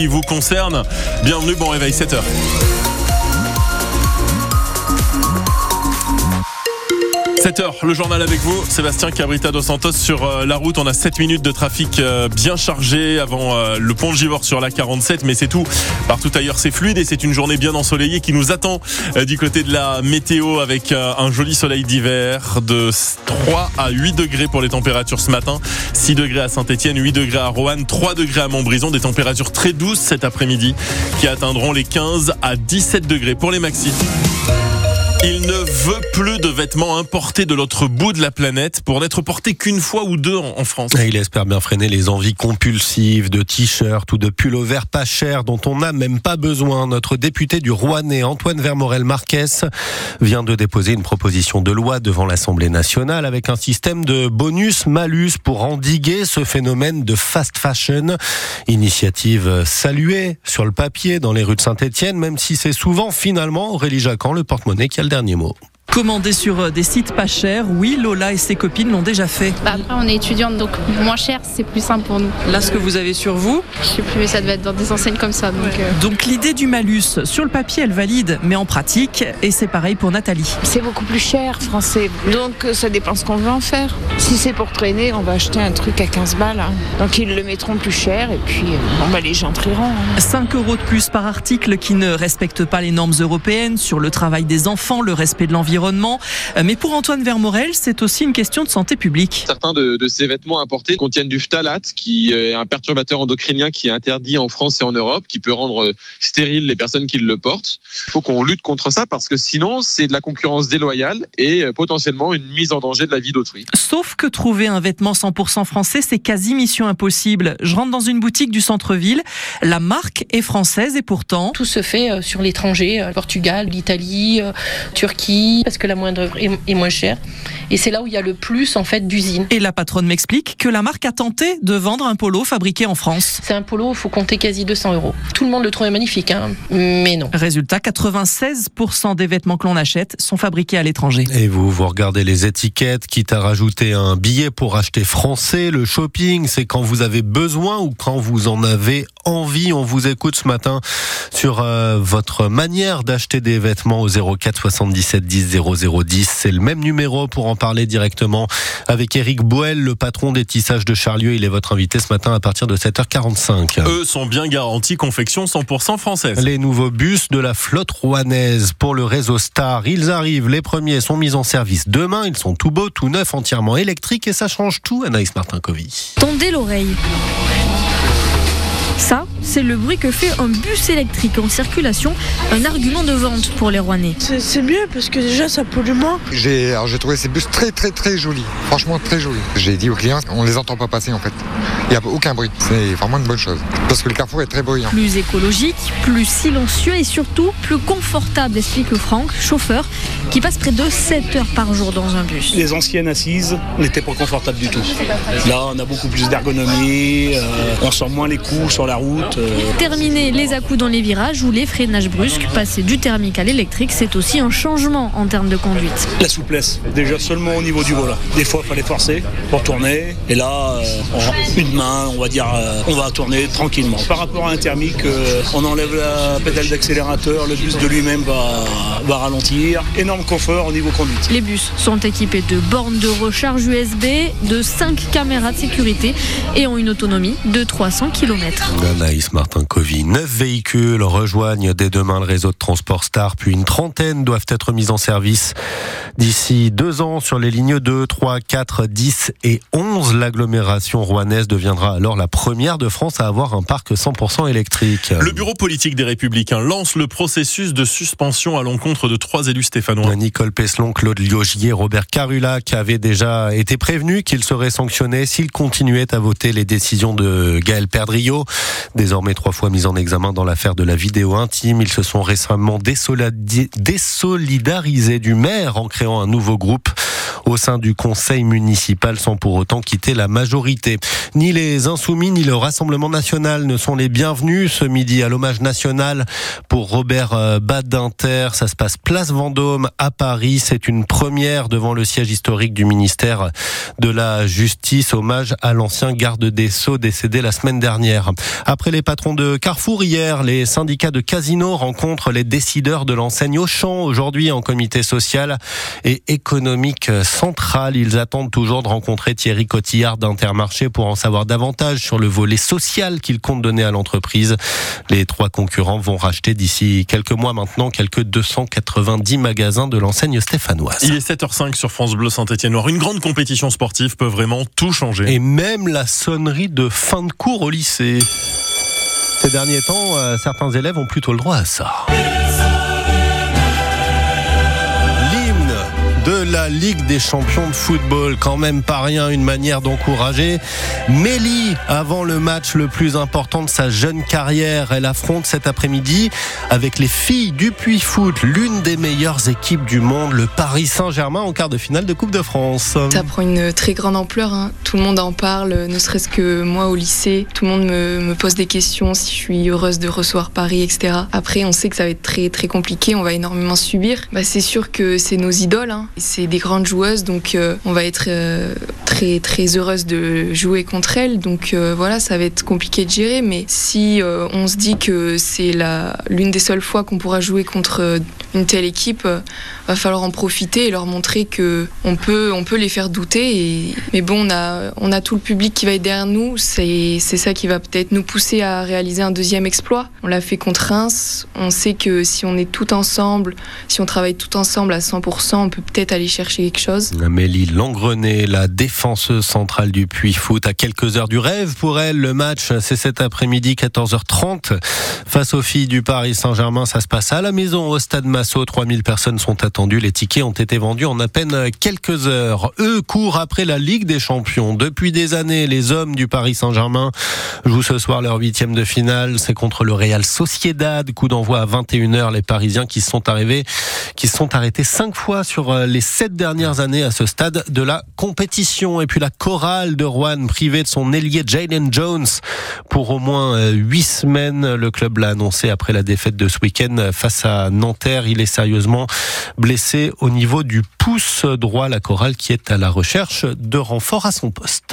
qui vous concerne. Bienvenue, bon réveil 7h. 7h, le journal avec vous, Sébastien Cabrita dos Santos sur euh, la route. On a 7 minutes de trafic euh, bien chargé avant euh, le pont de Givor sur la 47, mais c'est tout. Partout ailleurs, c'est fluide et c'est une journée bien ensoleillée qui nous attend du côté de la météo avec un joli soleil d'hiver de 3 à 8 degrés pour les températures ce matin, 6 degrés à Saint-Etienne, 8 degrés à Roanne, 3 degrés à Montbrison, des températures très douces cet après-midi qui atteindront les 15 à 17 degrés pour les maxis. Il ne veut plus de vêtements importés de l'autre bout de la planète pour n'être portés qu'une fois ou deux en France. Il espère bien freiner les envies compulsives de t-shirts ou de pullovers pas chers dont on n'a même pas besoin. Notre député du Rouennais, Antoine Vermorel Marquez, vient de déposer une proposition de loi devant l'Assemblée nationale avec un système de bonus-malus pour endiguer ce phénomène de fast fashion. Initiative saluée sur le papier dans les rues de Saint-Etienne, même si c'est souvent finalement Aurélie Jacquan, le porte-monnaie qui a dernier mot. Commander sur euh, des sites pas chers, oui, Lola et ses copines l'ont déjà fait. Bah après, on est étudiante, donc moins cher, c'est plus simple pour nous. Là, ce que vous avez sur vous Je sais plus, mais ça devait être dans des enseignes comme ça. Donc, euh. donc l'idée du malus, sur le papier, elle valide, mais en pratique, et c'est pareil pour Nathalie. C'est beaucoup plus cher, français. Donc euh, ça dépend ce qu'on veut en faire. Si c'est pour traîner, on va acheter un truc à 15 balles. hein. Donc ils le mettront plus cher et puis bon, bah, les gens trieront. hein. 5 euros de plus par article qui ne respecte pas les normes européennes sur le travail des enfants, le respect de l'environnement. Euh, Mais pour Antoine Vermorel, c'est aussi une question de santé publique. Certains de, de ces vêtements importés contiennent du phtalate, qui est un perturbateur endocrinien qui est interdit en France et en Europe, qui peut rendre euh, stériles les personnes qui le portent. Il faut qu'on lutte contre ça parce que sinon, c'est de la concurrence déloyale et euh, potentiellement une mise en danger de la vie d'autrui. Sauf que trouver un vêtement 100% français, c'est quasi mission impossible. Je rentre dans une boutique du centre-ville, la marque est française et pourtant... Tout se fait euh, sur l'étranger, euh, Portugal, l'Italie, euh, Turquie, parce que la moindre est, est moins chère. Et c'est là où il y a le plus en fait d'usines. Et la patronne m'explique que la marque a tenté de vendre un polo fabriqué en France. C'est un polo, il faut compter quasi 200 euros. Tout le monde le trouvait magnifique, hein, mais non. Résultat, 96% des vêtements que l'on achète sont fabriqués à l'étranger. Et vous, vous regardez les étiquettes, quitte à rajouter un billet pour acheter français. Le shopping, c'est quand vous avez besoin ou quand vous en avez envie. On vous écoute ce matin sur euh, votre manière d'acheter des vêtements au 04 77 10 00 10. C'est le même numéro pour en parler directement avec Eric Boel, le patron des tissages de Charlieu. Il est votre invité ce matin à partir de 7h45. Eux sont bien garantis confection 100% française. Les nouveaux bus de la flotte rouennaise pour le réseau Star, ils arrivent. Les premiers sont mis en service demain. Ils sont tout beaux, tout neufs, entièrement électriques et ça change tout. Anaïs Martin-Covy. Tendez l'oreille. Ça, c'est le bruit que fait un bus électrique en circulation, un argument de vente pour les Rouennais. C'est mieux parce que déjà ça pollue moins. J'ai alors j'ai trouvé ces bus très très très jolis, franchement très jolis. J'ai dit aux clients, on les entend pas passer en fait. Il n'y a aucun bruit, c'est vraiment une bonne chose. Parce que le carrefour est très bruyant. Plus écologique, plus silencieux et surtout plus confortable, explique Franck, chauffeur, qui passe près de 7 heures par jour dans un bus. Les anciennes assises n'étaient pas confortables du tout. Là, on a beaucoup plus d'ergonomie, euh, on sent moins les coups sur la route. euh. Terminer les à dans les virages ou les freinages brusques, passer du thermique à l'électrique, c'est aussi un changement en termes de conduite. La souplesse, déjà seulement au niveau du volant. Des fois, il fallait forcer pour tourner. Et là, euh, en une main, on va dire, euh, on va tourner tranquillement. Par rapport à un thermique, on enlève la pédale d'accélérateur, le bus de lui-même va, va ralentir. Énorme confort au niveau conduite. Les bus sont équipés de bornes de recharge USB, de 5 caméras de sécurité et ont une autonomie de 300 km. Anaïs Martin-Covy. Neuf véhicules rejoignent dès demain le réseau de transport Star, puis une trentaine doivent être mis en service d'ici deux ans sur les lignes 2, 3, 4, 10 et 11. L'agglomération rouennaise deviendra alors la première de France à avoir un parc 100% électrique. Le bureau politique des Républicains lance le processus de suspension à l'encontre de trois élus stéphanois. Nicole Peslon, Claude Liogier, Robert Carulac avaient déjà été prévenus qu'ils seraient sanctionnés s'ils continuaient à voter les décisions de Gaël Perdriau. Désormais trois fois mis en examen dans l'affaire de la vidéo intime, ils se sont récemment désolidarisés du maire en créant un nouveau groupe au sein du conseil municipal sans pour autant quitter la majorité. Ni les insoumis ni le Rassemblement national ne sont les bienvenus ce midi à l'hommage national pour Robert euh, Badinter. Ça se passe place Vendôme à Paris. C'est une première devant le siège historique du ministère de la Justice. Hommage à l'ancien garde des Sceaux décédé la semaine dernière. Après les patrons de Carrefour hier, les syndicats de Casino rencontrent les décideurs de l'enseigne Auchan aujourd'hui en comité social et économique Ils attendent toujours de rencontrer Thierry Cotillard d'Intermarché pour en savoir davantage sur le volet social qu'il compte donner à l'entreprise. Les trois concurrents vont racheter d'ici quelques mois maintenant quelques 290 magasins de l'enseigne stéphanoise. Il est 7h05 sur France Bleu Saint-Étienne. Une grande compétition sportive peut vraiment tout changer. Et même la sonnerie de fin de cours au lycée. Ces derniers temps, euh, certains élèves ont plutôt le droit à ça. La Ligue des champions de football. Quand même pas rien, une manière d'encourager. Mélie, avant le match le plus important de sa jeune carrière, elle affronte cet après-midi avec les filles du Puy Foot, l'une des meilleures équipes du monde, le Paris Saint-Germain en quart de finale de Coupe de France. Ça prend une très grande ampleur, hein. tout le monde en parle, ne serait-ce que moi au lycée, tout le monde me, pose des questions si je suis heureuse de recevoir Paris, etc. Après, on sait que ça va être très très compliqué, on va énormément subir. Bah, c'est sûr que c'est nos idoles, hein des grandes joueuses, donc euh, on va être euh, très très heureuse de jouer contre elles. Donc euh, voilà, ça va être compliqué de gérer, mais si on se dit que c'est l'une des seules fois qu'on pourra jouer contre une telle équipe, va falloir en profiter et leur montrer que on peut on peut les faire douter. Et... Mais bon, on a on a tout le public qui va être derrière nous. C'est c'est ça qui va peut-être nous pousser à réaliser un deuxième exploit. On l'a fait contre Reims. On sait que si on est tout ensemble, si on travaille tout ensemble à 100%, on peut peut-être aller chercher quelque chose. Amélie Langrenet, la défenseuse centrale du Puy Foot, à quelques heures du rêve pour elle. Le match, c'est cet après-midi, 14h30. Face aux filles du Paris Saint-Germain, ça se passe à la maison au Stade Massot. 3000 personnes sont attendues. Les tickets ont été vendus en à peine quelques heures. Eux courent après la Ligue des Champions. Depuis des années, les hommes du Paris Saint-Germain jouent ce soir leur huitième de finale. C'est contre le Real Sociedad. Coup d'envoi à 21h. Les Parisiens qui sont arrivés, qui sont arrêtés cinq fois sur euh, les sept dernières années à ce stade de la compétition. Et puis la chorale de Rouen, privée de son ailier Jalen Jones pour au moins euh, huit semaines. Le club l'a annoncé après la défaite de ce week-end face à Nanterre. Il est sérieusement blessé au niveau du pouce droit. La chorale qui est à la recherche de renfort à son poste.